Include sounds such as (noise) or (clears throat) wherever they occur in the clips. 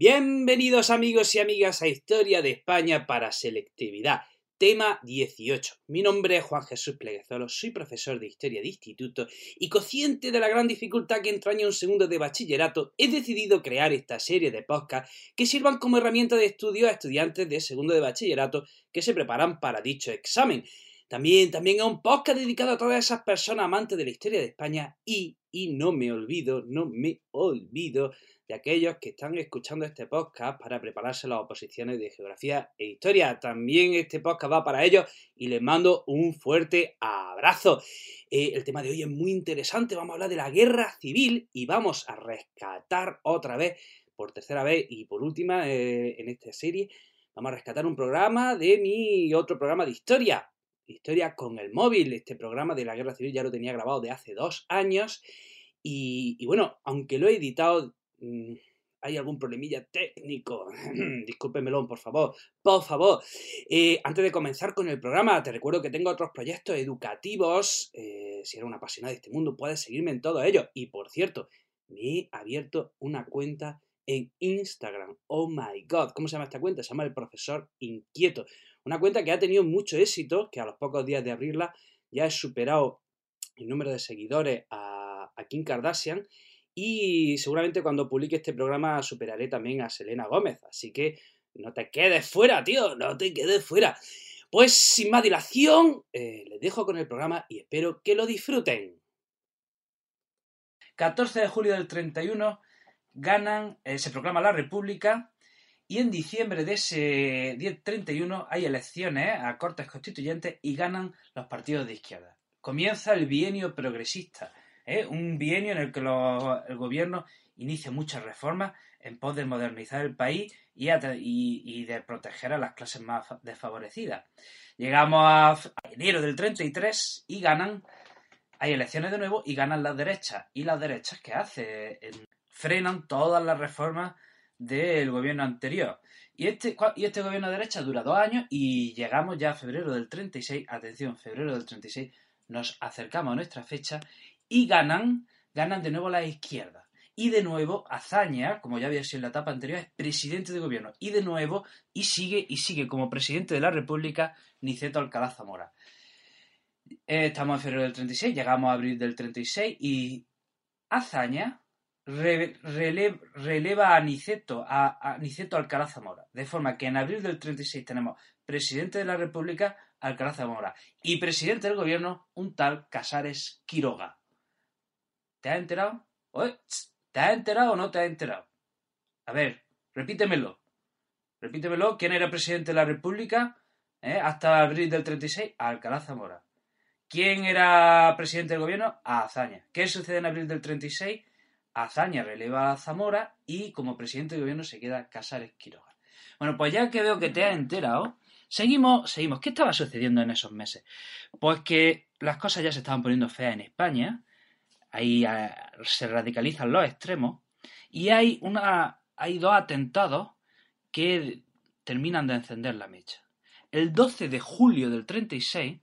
Bienvenidos amigos y amigas a Historia de España para Selectividad. Tema 18. Mi nombre es Juan Jesús Pleguezolo, soy profesor de Historia de Instituto y consciente de la gran dificultad que entraña un segundo de bachillerato, he decidido crear esta serie de podcasts que sirvan como herramienta de estudio a estudiantes de segundo de bachillerato que se preparan para dicho examen. También, también es un podcast dedicado a todas esas personas amantes de la historia de España y, y no me olvido, no me olvido de aquellos que están escuchando este podcast para prepararse las oposiciones de geografía e historia. También este podcast va para ellos y les mando un fuerte abrazo. Eh, el tema de hoy es muy interesante, vamos a hablar de la guerra civil y vamos a rescatar otra vez, por tercera vez y por última eh, en esta serie, vamos a rescatar un programa de mi otro programa de historia, Historia con el móvil. Este programa de la guerra civil ya lo tenía grabado de hace dos años. Y, bueno, aunque lo he editado Mm, hay algún problemilla técnico. (clears throat) Discúlpemelo, por favor. Por favor. Eh, antes de comenzar con el programa, te recuerdo que tengo otros proyectos educativos. Eh, si eres un apasionado de este mundo, puedes seguirme en todo ello. Y por cierto, me he abierto una cuenta en Instagram. Oh my god. ¿Cómo se llama esta cuenta? Se llama El Profesor Inquieto. Una cuenta que ha tenido mucho éxito, que a los pocos días de abrirla ya he superado el número de seguidores a, Kim Kardashian y seguramente cuando publique este programa superaré también a Selena Gómez. Así que no te quedes fuera, tío, no te quedes fuera. Pues sin más dilación, eh, les dejo con el programa y espero que lo disfruten. 14 de julio del 31 ganan, eh, se proclama la República y en diciembre de ese 10-31 hay elecciones a cortes constituyentes y ganan los partidos de izquierda. Comienza el bienio progresista, ¿eh? un bienio en el que el gobierno inicia muchas reformas en pos de modernizar el país y, de proteger a las clases más desfavorecidas. Llegamos a enero del 33 y ganan, hay elecciones de nuevo y ganan las derechas. ¿Y las derechas qué hace? Frenan todas las reformas del gobierno anterior. Y este, y este gobierno de derecha dura dos años y llegamos ya a febrero del 36, atención, febrero del 36, nos acercamos a nuestra fecha y ganan, ganan de nuevo la izquierda. Y de nuevo, Azaña, como ya había sido en la etapa anterior, es presidente de gobierno. Y de nuevo, y sigue, y sigue como presidente de la República, Niceto Alcalá Zamora. Eh, estamos en febrero del 36, llegamos a abril del 36 y Azaña releva a Niceto, a, a Niceto Alcalá Zamora. De forma que en abril del 36 tenemos presidente de la República, Alcalá Zamora, y presidente del gobierno, un tal Casares Quiroga. ¿Te has enterado? ¿Te has enterado o no te has enterado? A ver, repítemelo. Repítemelo. ¿Quién era presidente de la República eh, hasta abril del 36? Alcalá Zamora. ¿Quién era presidente del gobierno? Azaña. ¿Qué sucede en abril del 36? Azaña releva a Zamora y como presidente del gobierno se queda Casares Quiroga. Bueno, pues ya que veo que te has enterado, seguimos, seguimos. ¿Qué estaba sucediendo en esos meses? Pues que las cosas ya se estaban poniendo feas en España ahí eh, se radicalizan los extremos y hay, una, hay dos atentados que terminan de encender la mecha. El 12 de julio del 36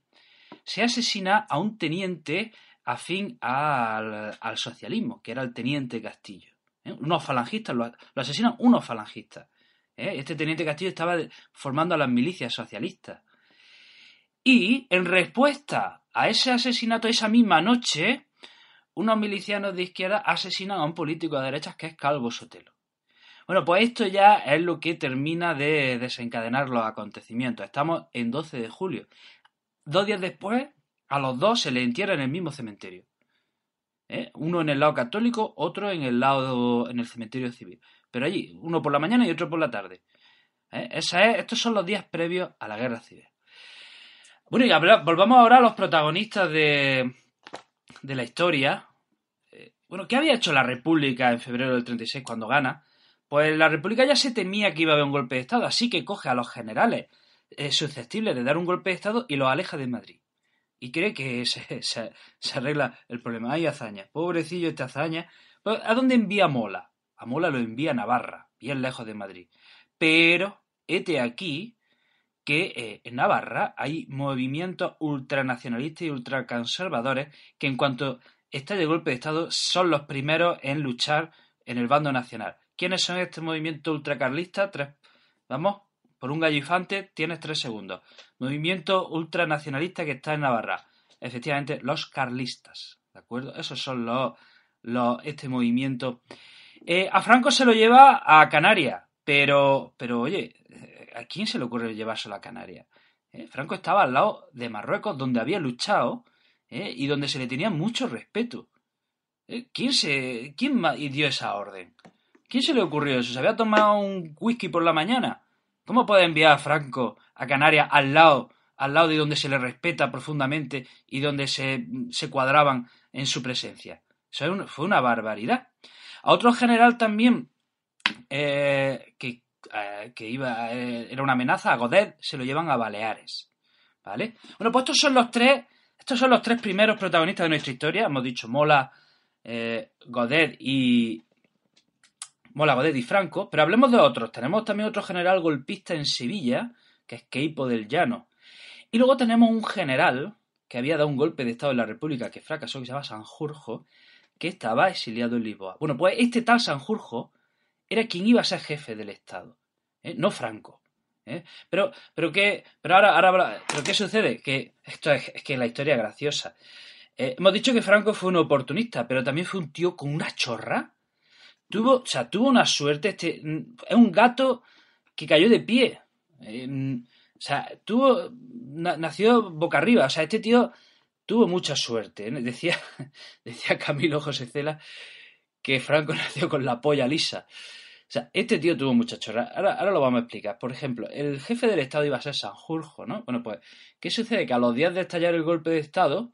se asesina a un teniente afín al, al socialismo, que era el teniente Castillo. ¿eh? Unos falangistas, lo, asesinan unos falangistas. ¿eh? Este teniente Castillo estaba formando a las milicias socialistas. Y en respuesta a ese asesinato esa misma noche, unos milicianos de izquierda asesinan a un político de derechas que es Calvo Sotelo. Bueno, pues esto ya es lo que termina de desencadenar los acontecimientos. Estamos en 12 de julio. Dos días después, a los dos se les entierra en el mismo cementerio. ¿Eh? Uno en el lado católico, otro en el lado en el cementerio civil. Pero allí, uno por la mañana y otro por la tarde. ¿Eh? Estos son los días previos a la guerra civil. Bueno, y volvamos ahora a los protagonistas de, de la historia, bueno, ¿qué había hecho la República en febrero del 36 cuando gana? Pues la República ya se temía que iba a haber un golpe de Estado, así que coge a los generales eh, susceptibles de dar un golpe de Estado y los aleja de Madrid. Y cree que (laughs) se, se, arregla el problema. Ay, hazaña. Pobrecillo este hazaña. Pues, ¿A dónde envía Mola? A Mola lo envía a Navarra, bien lejos de Madrid. Pero, este aquí que eh, en Navarra hay movimientos ultranacionalistas y ultraconservadores que en cuanto este de golpe de Estado son los primeros en luchar en el bando nacional. quiénes son este movimiento ultracarlista. Tres, vamos, por un gallifante tienes tres segundos. Movimiento ultranacionalista que está en Navarra. Efectivamente, los carlistas. ¿De acuerdo? Esos son los, los este movimiento. Eh, a Franco se lo lleva a Canarias, pero, pero oye, ¿a quién se le ocurre llevárselo a Canarias? Eh, Franco estaba al lado de Marruecos, donde había luchado eh, y donde se le tenía mucho respeto. ¿Quién, se, ¿Quién dio esa orden? ¿Quién se le ocurrió eso? ¿Se había tomado un whisky por la mañana? ¿Cómo puede enviar a Franco a Canarias al lado, al lado de donde se le respeta profundamente y donde se, se cuadraban en su presencia? Eso fue una barbaridad. A otro general también eh, que, eh, que, iba, eh, era una amenaza, a Godet, se lo llevan a Baleares. ¿Vale? Bueno, pues estos son los tres, estos son los tres primeros protagonistas de nuestra historia. Hemos dicho Mola, Godet y, Mola y Franco, pero hablemos de otros. Tenemos también otro general golpista en Sevilla, que es Queipo del Llano. Y luego tenemos un general que había dado un golpe de Estado en la República que fracasó, que se llama Sanjurjo, que estaba exiliado en Lisboa. Bueno, pues este tal Sanjurjo era quien iba a ser jefe del Estado, ¿eh? no Franco. ¿eh? Pero, pero, ¿qué, pero ahora, ahora, ¿pero qué sucede? Que esto es, que la historia es graciosa. Eh, hemos dicho que Franco fue un oportunista, pero también fue un tío con una chorra Tuvo, o sea, tuvo una suerte. Este, es un gato que cayó de pie. o sea, tuvo. nació boca arriba. O sea, este tío tuvo mucha suerte. ¿eh? Decía, (laughs) decía Camilo José Cela que Franco (laughs) nació con la polla lisa. O sea, este tío tuvo mucha chorra. Ahora, ahora, lo vamos a explicar. Por ejemplo, el jefe del Estado iba a ser Sanjurjo, ¿no? Bueno, pues, ¿qué sucede? Que a los días de estallar el golpe de Estado,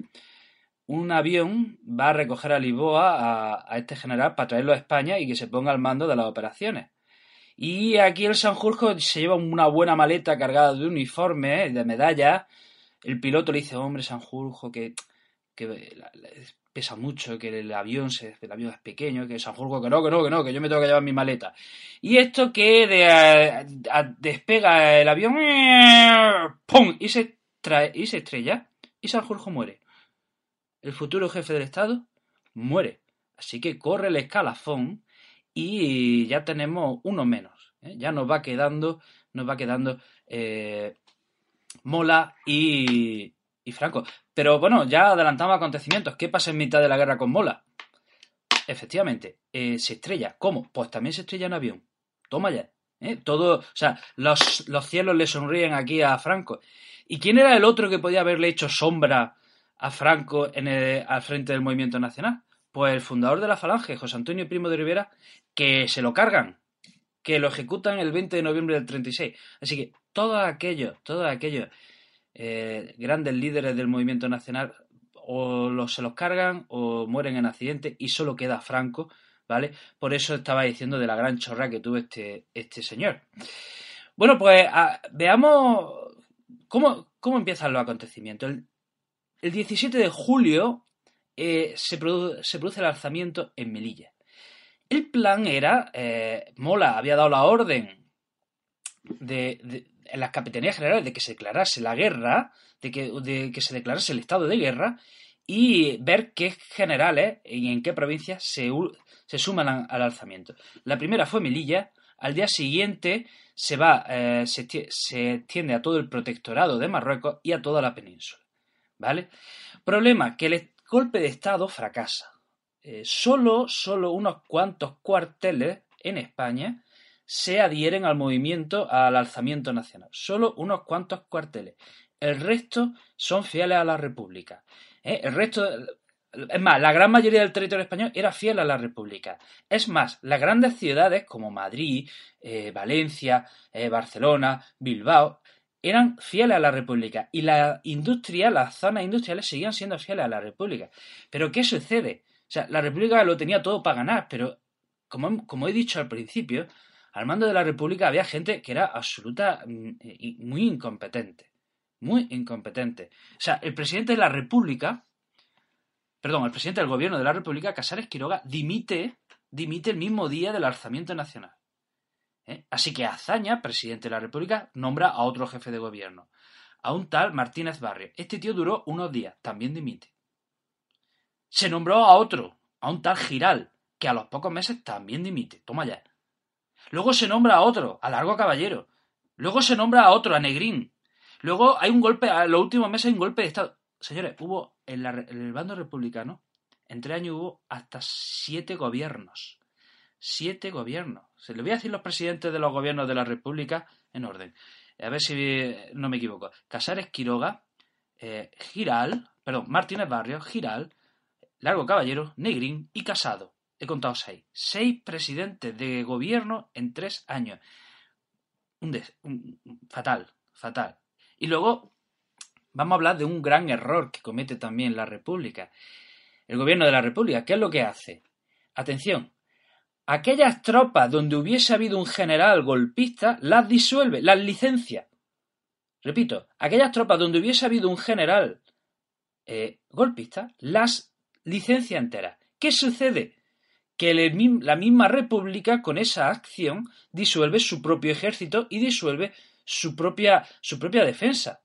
un avión va a recoger a Lisboa a, este general para traerlo a España y que se ponga al mando de las operaciones. Y aquí el Sanjurjo se lleva una buena maleta cargada de uniformes, de medallas. El piloto le dice, hombre, Sanjurjo, que, que pesa mucho, que el avión, se, el avión es pequeño, que Sanjurjo, que no, que no, que no, que yo me tengo que llevar mi maleta. Y esto que de, despega el avión, ¡pum! Y se, trae, y se estrella y Sanjurjo muere el futuro jefe del Estado muere. Así que corre el escalafón y ya tenemos uno menos. ¿eh? Ya nos va quedando, nos va quedando eh, Mola y, Franco. Pero bueno, ya adelantamos acontecimientos. ¿Qué pasa en mitad de la guerra con Mola? Efectivamente, eh, se estrella. ¿Cómo? Pues también se estrella en avión. Toma ya. Todo, o sea, los, los cielos le sonríen aquí a Franco. ¿Y quién era el otro que podía haberle hecho sombra a Franco en al frente del movimiento nacional? Pues el fundador de la Falange, José Antonio Primo de Rivera, que se lo cargan, que lo ejecutan el 20 de noviembre del 36. Así que todos aquellos, todos aquellos eh, grandes líderes del movimiento nacional o se los cargan o mueren en accidente y solo queda Franco, ¿vale? Por eso estaba diciendo de la gran chorra que tuvo este, este señor. Bueno, pues veamos cómo, cómo empiezan los acontecimientos. El, el 17 de julio eh, se, produce el alzamiento en Melilla. El plan era, eh, Mola había dado la orden de, en las capitanías generales de que se declarase la guerra, de que, se declarase el estado de guerra y ver qué generales y en qué provincias se, suman al alzamiento. La primera fue Melilla, al día siguiente se va, eh, se extiende a todo el protectorado de Marruecos y a toda la península. ¿Vale? Problema, que el golpe de Estado fracasa. Eh, solo, solo unos cuantos cuarteles en España se adhieren al movimiento, al alzamiento nacional. Solo unos cuantos cuarteles. El resto son fieles a la República. ¿eh? El resto, es más, la gran mayoría del territorio español era fiel a la República. Es más, las grandes ciudades como Madrid, eh, Valencia, Barcelona, Bilbao, eran fieles a la República y la industria, las zonas industriales seguían siendo fieles a la República. Pero ¿qué sucede? O sea, la República lo tenía todo para ganar, pero como, como he dicho al principio, al mando de la República había gente que era absoluta y muy incompetente. Muy incompetente. O sea, el presidente de la República, perdón, el presidente del gobierno de la República, Casares Quiroga, dimite, dimite el mismo día del alzamiento nacional. ¿Eh? Así que Azaña, presidente de la República, nombra a otro jefe de gobierno, a un tal Martínez Barrio. Este tío duró unos días, también dimite. Se nombró a otro, a un tal Giral, que a los pocos meses también dimite. Toma ya. Luego se nombra a otro, a Largo Caballero. Luego se nombra a otro, a Negrín. Luego hay un golpe, a los últimos meses hay un golpe de Estado. Señores, hubo en, el bando republicano, en tres años hubo hasta siete gobiernos. Siete gobiernos. Se le voy a decir los presidentes de los gobiernos de la República en orden. A ver si no me equivoco. Casares Quiroga, eh, Giral, perdón, Martínez Barrio, Giral, Largo Caballero, Negrín y Casado. He contado seis. Seis presidentes de gobierno en tres años. un, fatal, fatal. Y luego vamos a hablar de un gran error que comete también la República. El gobierno de la República, ¿qué es lo que hace? Atención, aquellas tropas donde hubiese habido un general golpista, las disuelve, las licencia. Repito, aquellas tropas donde hubiese habido un general eh, golpista, las licencia enteras. ¿Qué sucede? Que la misma república con esa acción disuelve su propio ejército y disuelve su propia, su propia defensa.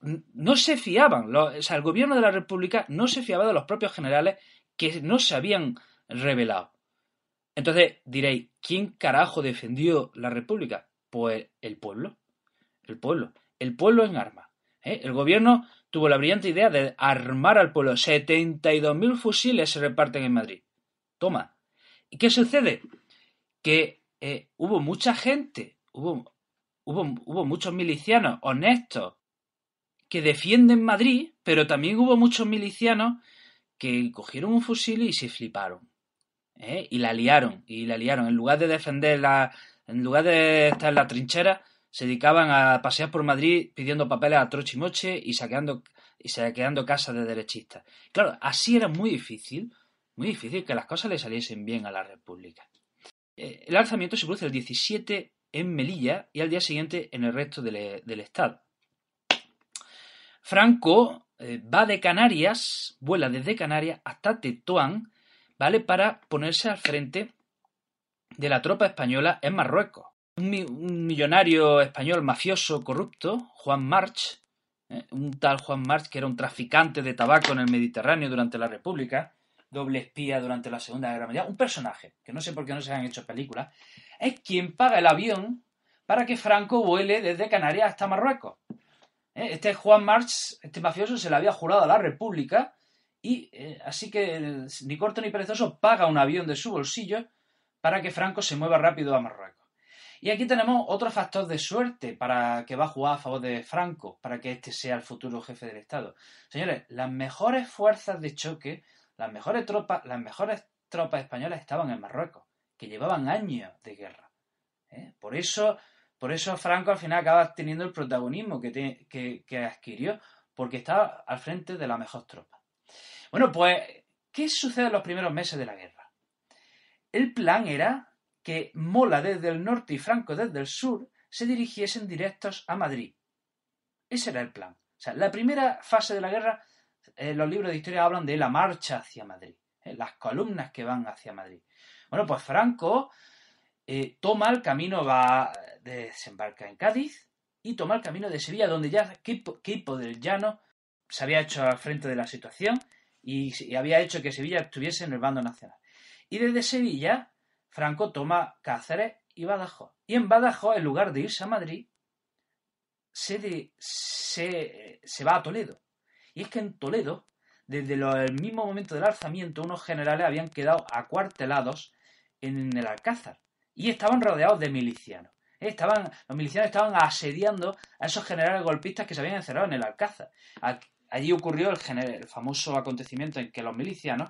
No se fiaban, o sea, el gobierno de la república no se fiaba de los propios generales que no se habían revelado. Entonces diréis, ¿quién carajo defendió la república? Pues el pueblo. El pueblo. El pueblo en armas. ¿eh? El gobierno tuvo la brillante idea de armar al pueblo. 72.000 fusiles se reparten en Madrid. Toma. ¿Y qué sucede? Que eh, hubo mucha gente, hubo, muchos milicianos honestos que defienden Madrid, pero también hubo muchos milicianos que cogieron un fusil y se fliparon. ¿Eh? Y la liaron, y la liaron. En lugar de defender la. En lugar de estar en la trinchera, se dedicaban a pasear por Madrid pidiendo papeles a troche y saqueando, y saqueando casas de derechistas. Claro, así era muy difícil, muy difícil que las cosas le saliesen bien a la República. Eh, el alzamiento se produce el 17 en Melilla y al día siguiente en el resto del, Estado. Franco eh, va de Canarias, vuela desde Canarias hasta Tetuán, ¿vale? Para ponerse al frente de la tropa española en Marruecos un, millonario español mafioso corrupto, Juan March, ¿eh? un tal Juan March que era un traficante de tabaco en el Mediterráneo durante la República, doble espía durante la Segunda Guerra Mundial, un personaje, que no sé por qué no se han hecho películas, es quien paga el avión para que Franco vuele desde Canarias hasta Marruecos. ¿Eh? Este Juan March, este mafioso, se le había jurado a la República y eh, así que ni corto ni perezoso paga un avión de su bolsillo para que Franco se mueva rápido a Marruecos. Y aquí tenemos otro factor de suerte para que va a jugar a favor de Franco, para que este sea el futuro jefe del Estado. Señores, las mejores fuerzas de choque, las mejores tropas, las mejores tropas españolas estaban en Marruecos, que llevaban años de guerra. ¿eh? Por eso, por eso Franco al final acaba teniendo el protagonismo que, que adquirió, porque estaba al frente de la mejor tropa. Bueno, pues, ¿qué sucede en los primeros meses de la guerra? El plan era que Mola desde el norte y Franco desde el sur se dirigiesen directos a Madrid. Ese era el plan. O sea, la primera fase de la guerra, eh, los libros de historia hablan de la marcha hacia Madrid, eh, las columnas que van hacia Madrid. Bueno, pues Franco eh, toma el camino, va, desembarca en Cádiz y toma el camino de Sevilla, donde ya Quipo, del Llano se había hecho al frente de la situación y, había hecho que Sevilla estuviese en el bando nacional. Y desde Sevilla Franco toma Cáceres y Badajoz. Y en Badajoz, en lugar de irse a Madrid, se, se, va a Toledo. Y es que en Toledo, desde el mismo momento del alzamiento, unos generales habían quedado acuartelados en el Alcázar y estaban rodeados de milicianos. Estaban, los milicianos estaban asediando a esos generales golpistas que se habían encerrado en el Alcázar. Allí ocurrió el, famoso acontecimiento en que los milicianos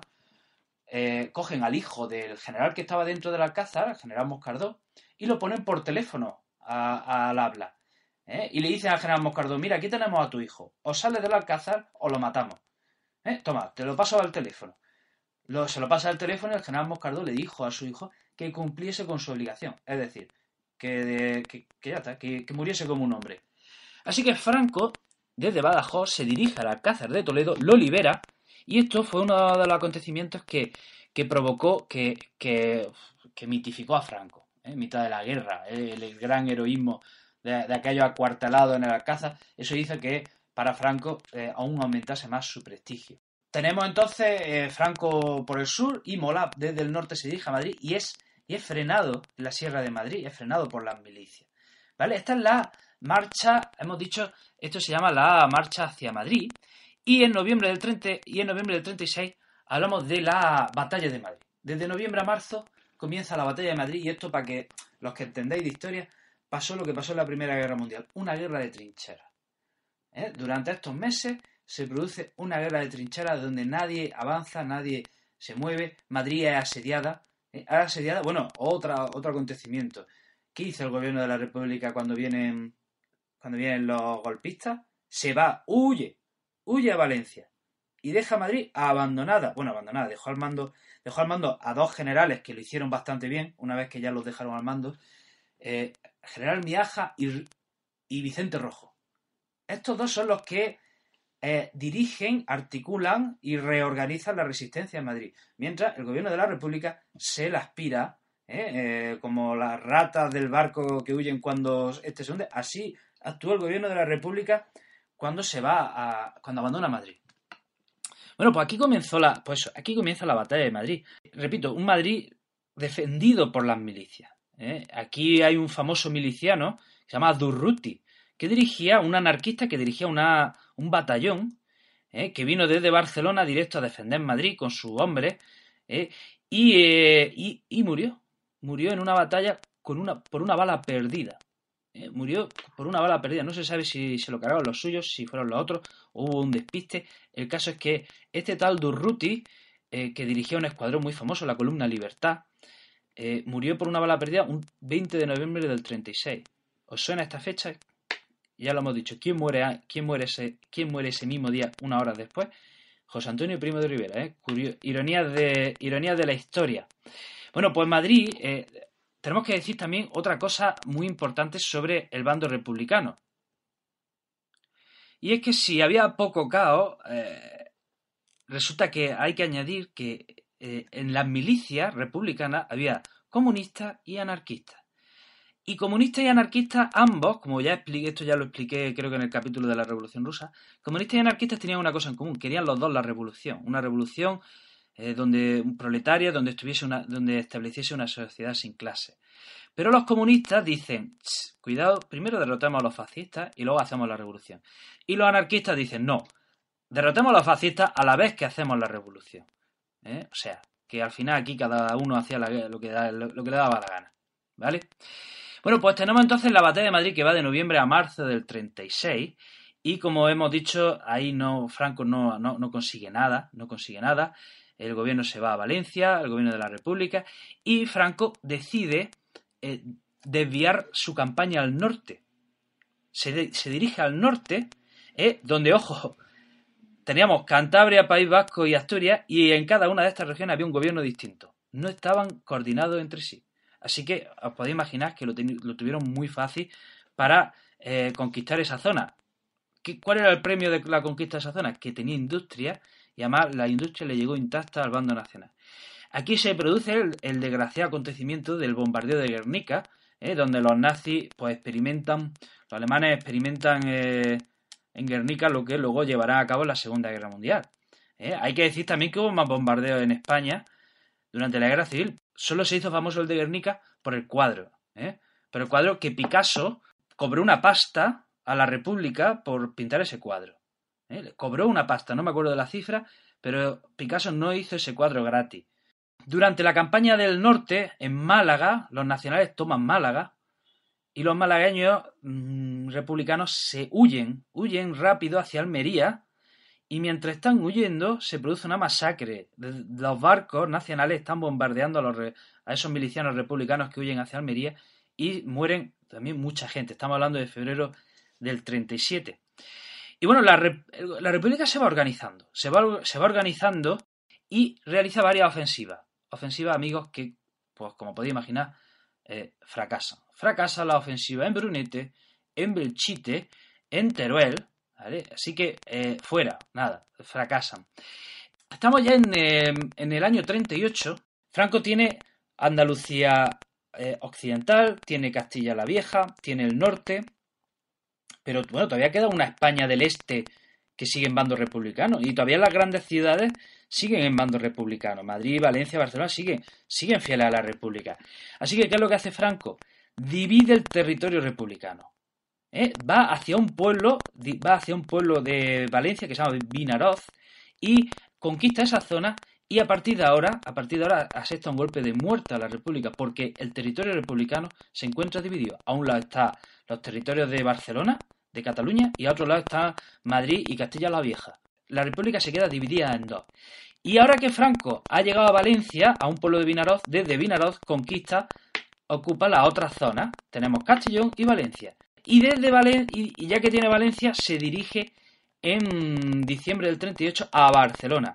eh, cogen al hijo del general que estaba dentro del alcázar, el general Moscardó, y lo ponen por teléfono al habla. ¿eh? Y le dicen al general Moscardó, mira, aquí tenemos a tu hijo, o sale del alcázar o lo matamos. ¿Eh? Toma, te lo paso al teléfono. se lo pasa al teléfono y el general Moscardó le dijo a su hijo que cumpliese con su obligación, es decir, que, está, que, que muriese como un hombre. Así que Franco, desde Badajoz, se dirige al alcázar de Toledo, lo libera, y esto fue uno de los acontecimientos que, provocó, que, que, mitificó a Franco, ¿eh? en mitad de la guerra, ¿eh? el, gran heroísmo de, aquellos acuartelados en el Alcázar, eso hizo que para Franco eh, aún aumentase más su prestigio. Tenemos entonces Franco por el sur y Mola desde el norte se dirige a Madrid y es y es frenado en la Sierra de Madrid, es frenado por las milicias. ¿Vale? Esta es la marcha, hemos dicho, esto se llama la marcha hacia Madrid, y en noviembre del 30 y en noviembre del 36 hablamos de la batalla de Madrid. Desde noviembre a marzo comienza la batalla de Madrid y esto para que los que entendáis de historia pasó lo que pasó en la Primera Guerra Mundial, una guerra de trincheras. ¿Eh? Durante estos meses se produce una guerra de trincheras donde nadie avanza, nadie se mueve, Madrid es asediada. ¿eh? Asediada, bueno, otra, otro acontecimiento. ¿Qué hizo el gobierno de la República cuando vienen, cuando vienen los golpistas? Se va, huye, huye a Valencia y deja Madrid abandonada. Bueno, abandonada, dejó al mando, dejó al mando a dos generales que lo hicieron bastante bien, una vez que ya los dejaron al mando, eh, General Miaja y, y, Vicente Rojo. Estos dos son los que eh, dirigen, articulan y reorganizan la resistencia en Madrid, mientras el gobierno de la República se la aspira, eh, como las ratas del barco que huyen cuando este se hunde, así actúa el gobierno de la República cuando se va a, cuando abandona Madrid. Bueno, pues aquí comenzó la, pues aquí comienza la batalla de Madrid. Repito, un Madrid defendido por las milicias. ¿eh? Aquí hay un famoso miliciano que se llama Durruti, que dirigía, un anarquista que dirigía una, un batallón ¿eh? que vino desde Barcelona directo a defender Madrid con su hombre ¿eh? y, y, murió. Murió en una batalla con una, por una bala perdida. Eh, murió por una bala perdida. No se sabe si se lo cargaron los suyos, si fueron los otros, o hubo un despiste. El caso es que este tal Durruti, eh, que dirigía un escuadrón muy famoso, la columna Libertad, eh, murió por una bala perdida un 20 de noviembre del 36. ¿Os suena esta fecha? Ya lo hemos dicho. ¿Quién muere, quién muere, ese, quién muere ese mismo día, una hora después? José Antonio Primo de Rivera, ¿eh? ironías, de, ironías de la historia. Bueno, pues Madrid, tenemos que decir también otra cosa muy importante sobre el bando republicano. Y es que si había poco caos, eh, resulta que hay que añadir que eh, en las milicias republicanas había comunistas y anarquistas. Y comunistas y anarquistas, ambos, como ya expliqué, esto ya lo expliqué creo que en el capítulo de la Revolución Rusa, comunistas y anarquistas tenían una cosa en común, querían los dos la revolución, una revolución eh, donde un proletaria, donde estuviese una, donde estableciese una sociedad sin clase. Pero los comunistas dicen, cuidado, primero derrotemos a los fascistas y luego hacemos la revolución. Y los anarquistas dicen, no, derrotemos a los fascistas a la vez que hacemos la revolución. ¿eh? O sea, que al final aquí cada uno hacía lo, que lo que le daba la gana. ¿Vale? Bueno, pues tenemos entonces la batalla de Madrid que va de noviembre a marzo del 36 y como hemos dicho, ahí no Franco no, no, no consigue nada, no consigue nada el gobierno se va a Valencia, el gobierno de la República, y Franco decide eh, desviar su campaña al norte. Se, dirige al norte, eh, donde, ojo, teníamos Cantabria, País Vasco y Asturias, y en cada una de estas regiones había un gobierno distinto. No estaban coordinados entre sí. Así que os podéis imaginar que lo, tuvieron muy fácil para eh, conquistar esa zona. ¿Cuál era el premio de la conquista de esa zona? Que tenía industria y además la industria le llegó intacta al bando nacional. Aquí se produce el, desgraciado acontecimiento del bombardeo de Guernica, ¿eh? donde los nazis pues experimentan, los alemanes experimentan eh, en Guernica lo que luego llevará a cabo la Segunda Guerra Mundial. ¿eh? Hay que decir también que hubo más bombardeos en España durante la Guerra Civil. Solo se hizo famoso el de Guernica por el cuadro. Pero el cuadro que Picasso cobró una pasta a la República por pintar ese cuadro. ¿eh? cobró una pasta, no me acuerdo de la cifra, pero Picasso no hizo ese cuadro gratis. Durante la campaña del norte, en Málaga, los nacionales toman Málaga y los malagueños mm, republicanos se huyen, huyen rápido hacia Almería y mientras están huyendo se produce una masacre. Los barcos nacionales están bombardeando a, los, a esos milicianos republicanos que huyen hacia Almería y mueren también mucha gente. Estamos hablando de febrero del 37. Y bueno, la, República se va organizando, se va, se va organizando y realiza varias ofensivas. Ofensivas, amigos, que, pues como podéis imaginar, eh, fracasan. Fracasa la ofensiva en Brunete, en Belchite, en Teruel. Así que eh, fuera, nada, fracasan. Estamos ya en, eh, en, el año 38. Franco tiene Andalucía occidental, tiene Castilla la Vieja, tiene el norte, pero bueno, todavía queda una España del Este que sigue en bando republicano. Y todavía las grandes ciudades siguen en bando republicano. Madrid, Valencia, Barcelona siguen, siguen fieles a la República. Así que, ¿qué es lo que hace Franco? Divide el territorio republicano. ¿eh? Va hacia un pueblo, va hacia un pueblo de Valencia que se llama Vinaroz y conquista esa zona y a partir de ahora, a partir de ahora asesta un golpe de muerte a la República porque el territorio republicano se encuentra dividido. A un lado están los territorios de Barcelona, de Cataluña, y a otro lado está Madrid y Castilla la Vieja. La República se queda dividida en dos. Y ahora que Franco ha llegado a Valencia, a un pueblo de Vinaroz, desde Vinaroz conquista, ocupa la otra zona. Tenemos Castellón y Valencia. Y desde Valencia, y ya que tiene Valencia, se dirige en diciembre del 38 a Barcelona.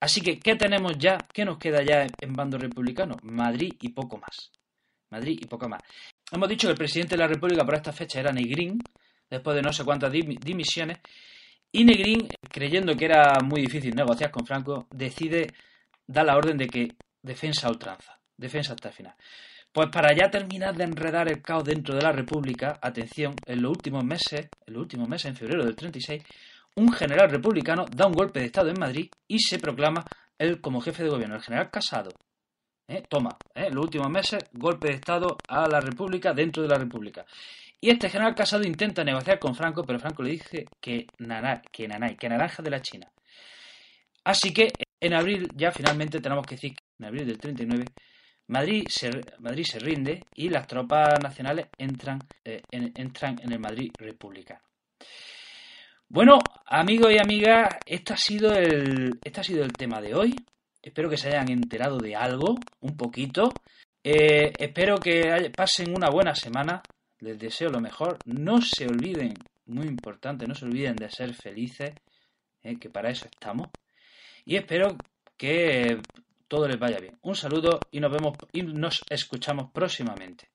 Así que, ¿qué tenemos ya? ¿Qué nos queda ya en bando republicano? Madrid y poco más. Madrid y poco más. Hemos dicho que el presidente de la República por esta fecha era Negrín, después de no sé cuántas dimisiones, y Negrín, creyendo que era muy difícil negociar con Franco, decide dar la orden de que defensa a ultranza, defensa hasta el final. Pues para ya terminar de enredar el caos dentro de la República, atención, en los últimos meses, en los últimos meses, en febrero del 36, un general republicano da un golpe de Estado en Madrid y se proclama él como jefe de gobierno, el general Casado. ¿Eh? Toma, ¿eh? los últimos meses, golpe de Estado a la República dentro de la República. Y este general Casado intenta negociar con Franco, pero Franco le dice que, nana, que nanay, que naranja de la China. Así que en abril, ya finalmente tenemos que decir que en abril del 39, Madrid se, Madrid se rinde y las tropas nacionales entran, eh, entran en el Madrid republicano. Bueno, amigos y amigas, este ha sido el, ha sido el tema de hoy. Espero que se hayan enterado de algo, un poquito. Eh, espero que pasen una buena semana. Les deseo lo mejor. No se olviden, muy importante, no se olviden de ser felices, eh, que para eso estamos. Y espero que todo les vaya bien. Un saludo y nos vemos y nos escuchamos próximamente.